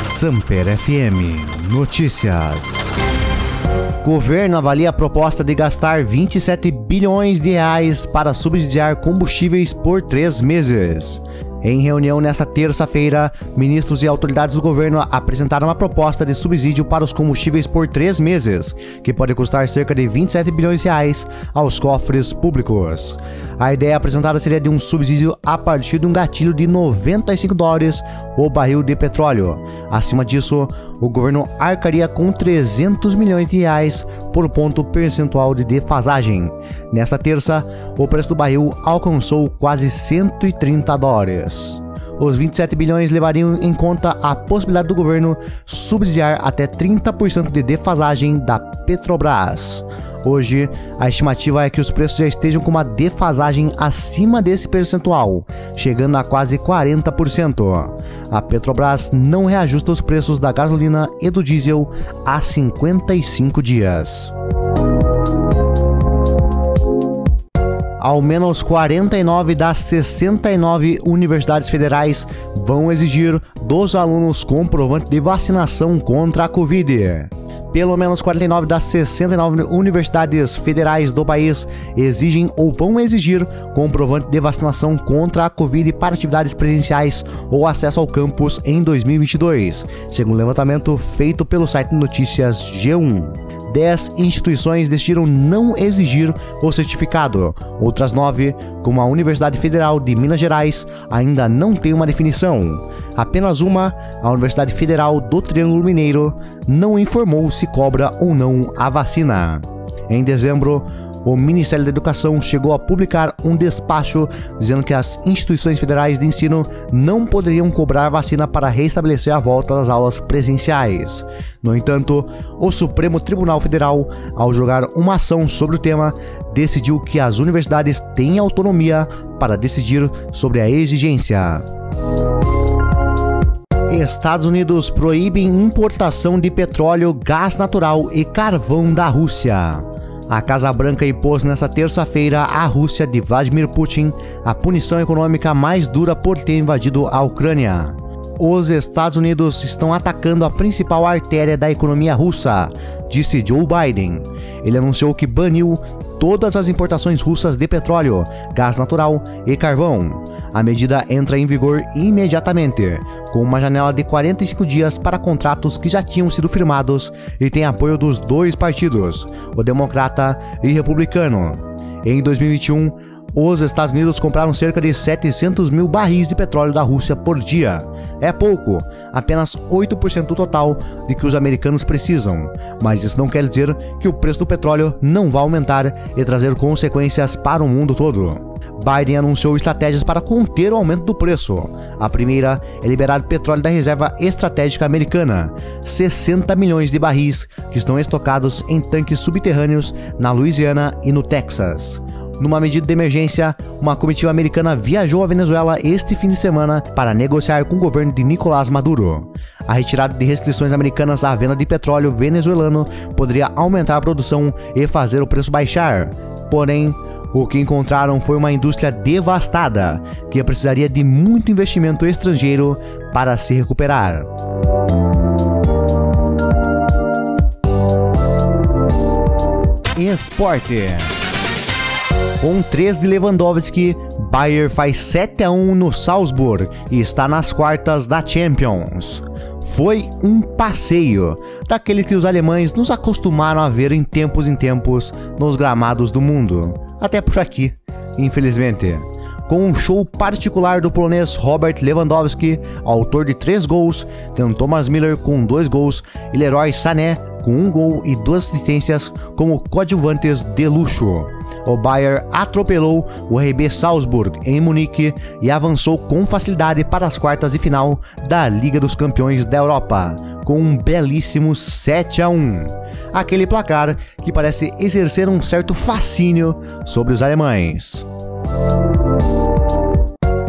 Samper FM Notícias. Governo avalia a proposta de gastar 27 bilhões de reais para subsidiar combustíveis por três meses. Em reunião nesta terça-feira, ministros e autoridades do governo apresentaram uma proposta de subsídio para os combustíveis por três meses, que pode custar cerca de 27 bilhões de reais aos cofres públicos. A ideia apresentada seria de um subsídio a partir de um gatilho de 95 dólares o barril de petróleo. Acima disso, o governo arcaria com 300 milhões de reais por ponto percentual de defasagem. Nesta terça, o preço do barril alcançou quase 130 dólares. Os 27 bilhões levariam em conta a possibilidade do governo subsidiar até 30% de defasagem da Petrobras. Hoje, a estimativa é que os preços já estejam com uma defasagem acima desse percentual, chegando a quase 40%. A Petrobras não reajusta os preços da gasolina e do diesel há 55 dias. Ao menos 49 das 69 universidades federais vão exigir dos alunos comprovante de vacinação contra a Covid. Pelo menos 49 das 69 universidades federais do país exigem ou vão exigir comprovante de vacinação contra a Covid para atividades presenciais ou acesso ao campus em 2022, segundo o levantamento feito pelo site Notícias G1. 10 instituições decidiram não exigir o certificado. Outras 9, como a Universidade Federal de Minas Gerais, ainda não tem uma definição. Apenas uma, a Universidade Federal do Triângulo Mineiro, não informou se cobra ou não a vacina. Em dezembro, o Ministério da Educação chegou a publicar um despacho dizendo que as instituições federais de ensino não poderiam cobrar vacina para restabelecer a volta das aulas presenciais. No entanto, o Supremo Tribunal Federal, ao julgar uma ação sobre o tema, decidiu que as universidades têm autonomia para decidir sobre a exigência. Estados Unidos proíbem importação de petróleo, gás natural e carvão da Rússia. A Casa Branca impôs nesta terça-feira à Rússia de Vladimir Putin a punição econômica mais dura por ter invadido a Ucrânia. Os Estados Unidos estão atacando a principal artéria da economia russa, disse Joe Biden. Ele anunciou que baniu todas as importações russas de petróleo, gás natural e carvão. A medida entra em vigor imediatamente, com uma janela de 45 dias para contratos que já tinham sido firmados e tem apoio dos dois partidos, o Democrata e Republicano. Em 2021, os Estados Unidos compraram cerca de 700 mil barris de petróleo da Rússia por dia. É pouco, apenas 8% do total de que os americanos precisam, mas isso não quer dizer que o preço do petróleo não vai aumentar e trazer consequências para o mundo todo. Biden anunciou estratégias para conter o aumento do preço. A primeira é liberar petróleo da reserva estratégica americana, 60 milhões de barris que estão estocados em tanques subterrâneos na Louisiana e no Texas. Numa medida de emergência, uma comitiva americana viajou à Venezuela este fim de semana para negociar com o governo de Nicolás Maduro. A retirada de restrições americanas à venda de petróleo venezuelano poderia aumentar a produção e fazer o preço baixar. Porém, o que encontraram foi uma indústria devastada, que precisaria de muito investimento estrangeiro para se recuperar. Esporte. Com 3 de Lewandowski, Bayern faz 7 a 1 no Salzburg e está nas quartas da Champions. Foi um passeio, daquele que os alemães nos acostumaram a ver em tempos em tempos nos gramados do mundo até por aqui, infelizmente. Com um show particular do polonês Robert Lewandowski, autor de três gols, tendo Thomas Miller com dois gols e Leroy Sané com um gol e duas assistências como coadjuvantes de luxo. O Bayern atropelou o RB Salzburg em Munique e avançou com facilidade para as quartas de final da Liga dos Campeões da Europa, com um belíssimo 7 a 1. Aquele placar que parece exercer um certo fascínio sobre os alemães.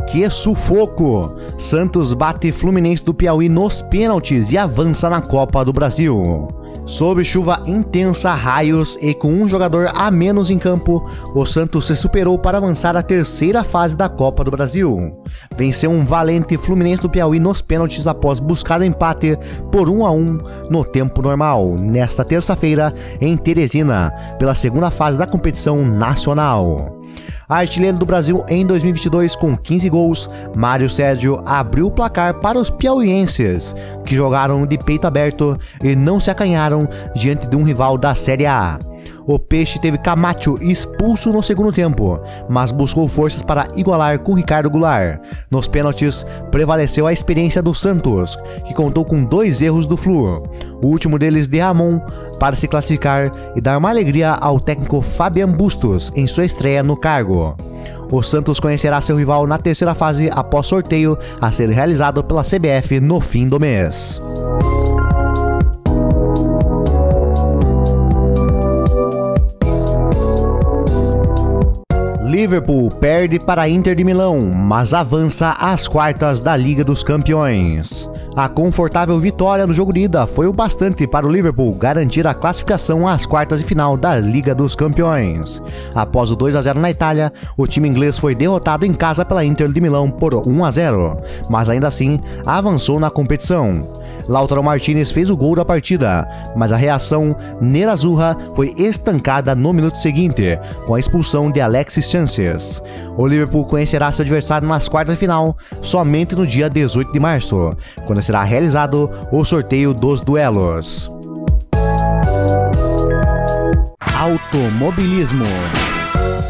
Que sufoco! Santos bate Fluminense do Piauí nos pênaltis e avança na Copa do Brasil. Sob chuva intensa, raios e com um jogador a menos em campo, o Santos se superou para avançar à terceira fase da Copa do Brasil. Venceu um valente Fluminense do Piauí nos pênaltis após buscar empate por 1 a 1 no tempo normal, nesta terça-feira em Teresina, pela segunda fase da competição nacional. Artilheiro do Brasil em 2022 com 15 gols, Mário Sérgio abriu o placar para os piauienses, que jogaram de peito aberto e não se acanharam diante de um rival da Série A. O Peixe teve Camacho expulso no segundo tempo, mas buscou forças para igualar com Ricardo Goulart. Nos pênaltis, prevaleceu a experiência do Santos, que contou com dois erros do Flu. O último deles de Ramon, para se classificar e dar uma alegria ao técnico Fabian Bustos em sua estreia no cargo. O Santos conhecerá seu rival na terceira fase após sorteio a ser realizado pela CBF no fim do mês. Liverpool perde para a Inter de Milão, mas avança às quartas da Liga dos Campeões. A confortável vitória no jogo de ida foi o bastante para o Liverpool garantir a classificação às quartas de final da Liga dos Campeões. Após o 2 a 0 na Itália, o time inglês foi derrotado em casa pela Inter de Milão por 1 a 0, mas ainda assim avançou na competição. Lautaro Martinez fez o gol da partida, mas a reação Nerazurra foi estancada no minuto seguinte, com a expulsão de Alexis Chances. O Liverpool conhecerá seu adversário nas quartas de final somente no dia 18 de março, quando será realizado o sorteio dos duelos. Automobilismo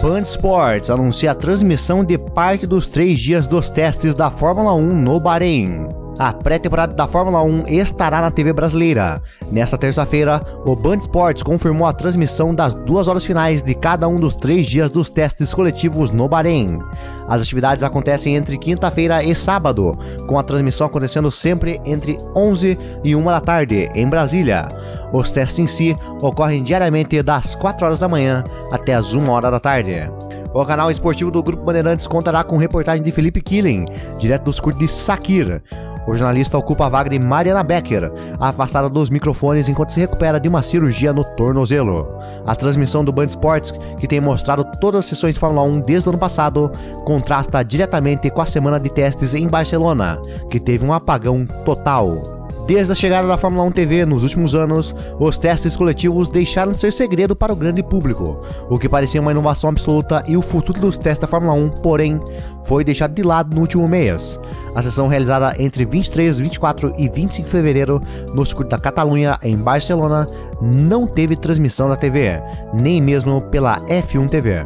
Band Sports anuncia a transmissão de parte dos três dias dos testes da Fórmula 1 no Bahrein. A pré-temporada da Fórmula 1 estará na TV brasileira. Nesta terça-feira, o Band Sports confirmou a transmissão das duas horas finais de cada um dos três dias dos testes coletivos no Bahrein. As atividades acontecem entre quinta-feira e sábado, com a transmissão acontecendo sempre entre 11 e 1 da tarde, em Brasília. Os testes em si ocorrem diariamente das 4 horas da manhã até as 1 hora da tarde. O canal esportivo do Grupo Bandeirantes contará com reportagem de Felipe Killing, direto dos cursos de Sakir. O jornalista ocupa a vaga de Mariana Becker, afastada dos microfones enquanto se recupera de uma cirurgia no tornozelo. A transmissão do Band Sports, que tem mostrado todas as sessões de Fórmula 1 desde o ano passado, contrasta diretamente com a semana de testes em Barcelona, que teve um apagão total. Desde a chegada da Fórmula 1 TV nos últimos anos, os testes coletivos deixaram de ser segredo para o grande público, o que parecia uma inovação absoluta e o futuro dos testes da Fórmula 1, porém, foi deixado de lado no último mês. A sessão realizada entre 23, 24 e 25 de fevereiro no circuito da Catalunha, em Barcelona, não teve transmissão da TV, nem mesmo pela F1 TV.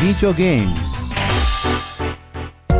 Videogames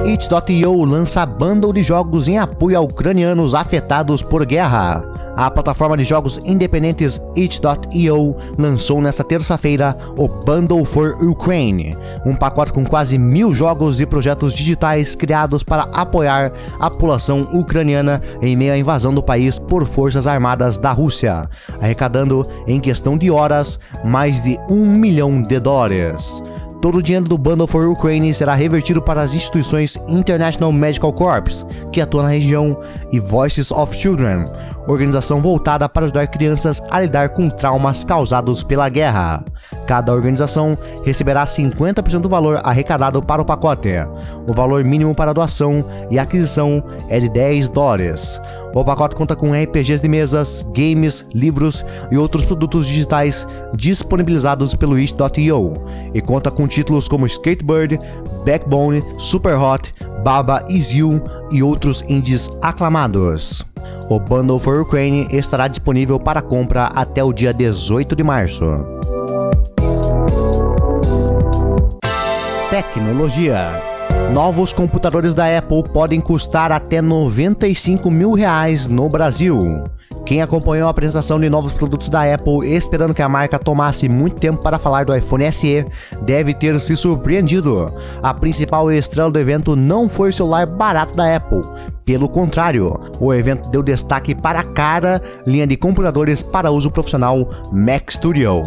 It.io lança bundle de jogos em apoio a ucranianos afetados por guerra. A plataforma de jogos independentes It.io lançou nesta terça-feira o Bundle for Ukraine, um pacote com quase mil jogos e projetos digitais criados para apoiar a população ucraniana em meio à invasão do país por forças armadas da Rússia, arrecadando, em questão de horas, mais de um milhão de dólares. Todo o dinheiro do Bundle for Ukraine será revertido para as instituições International Medical Corps, que atua na região, e Voices of Children, organização voltada para ajudar crianças a lidar com traumas causados pela guerra. Cada organização receberá 50% do valor arrecadado para o pacote. O valor mínimo para doação e aquisição é de 10 dólares. O pacote conta com RPGs de mesas, games, livros e outros produtos digitais disponibilizados pelo itch.io e conta com títulos como Skatebird, Backbone, Superhot, Baba Is You e outros indies aclamados. O Bundle for Ukraine estará disponível para compra até o dia 18 de março. Tecnologia Novos computadores da Apple podem custar até 95 mil reais no Brasil. Quem acompanhou a apresentação de novos produtos da Apple esperando que a marca tomasse muito tempo para falar do iPhone SE deve ter se surpreendido. A principal estrela do evento não foi o celular barato da Apple, Pelo contrário, o evento deu destaque para a cara linha de computadores para uso profissional Mac Studio.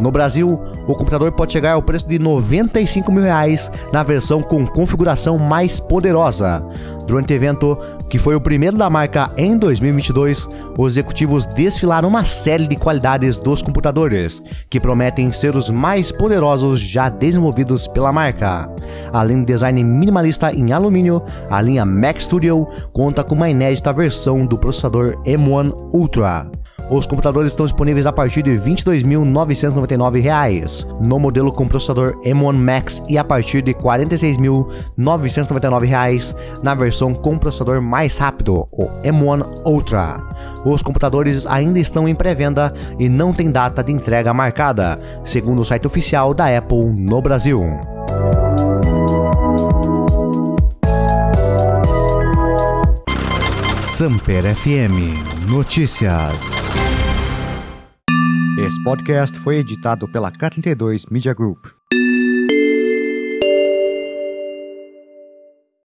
No Brasil, o computador pode chegar ao preço de 95 mil reais na versão com configuração mais poderosa. Durante o evento, que foi o primeiro da marca em 2022, os executivos desfilaram uma série de qualidades dos computadores, que prometem ser os mais poderosos já desenvolvidos pela marca. Além do design minimalista em alumínio, a linha Mac Studio conta com uma inédita versão do processador M1 Ultra. Os computadores estão disponíveis a partir de R$ 22.999 no modelo com processador M1 Max e a partir de R$ 46.999 na versão com processador mais rápido, o M1 Ultra. Os computadores ainda estão em pré-venda e não tem data de entrega marcada, segundo o site oficial da Apple no Brasil. Samper FM Notícias. Esse podcast foi editado pela K32 Media Group.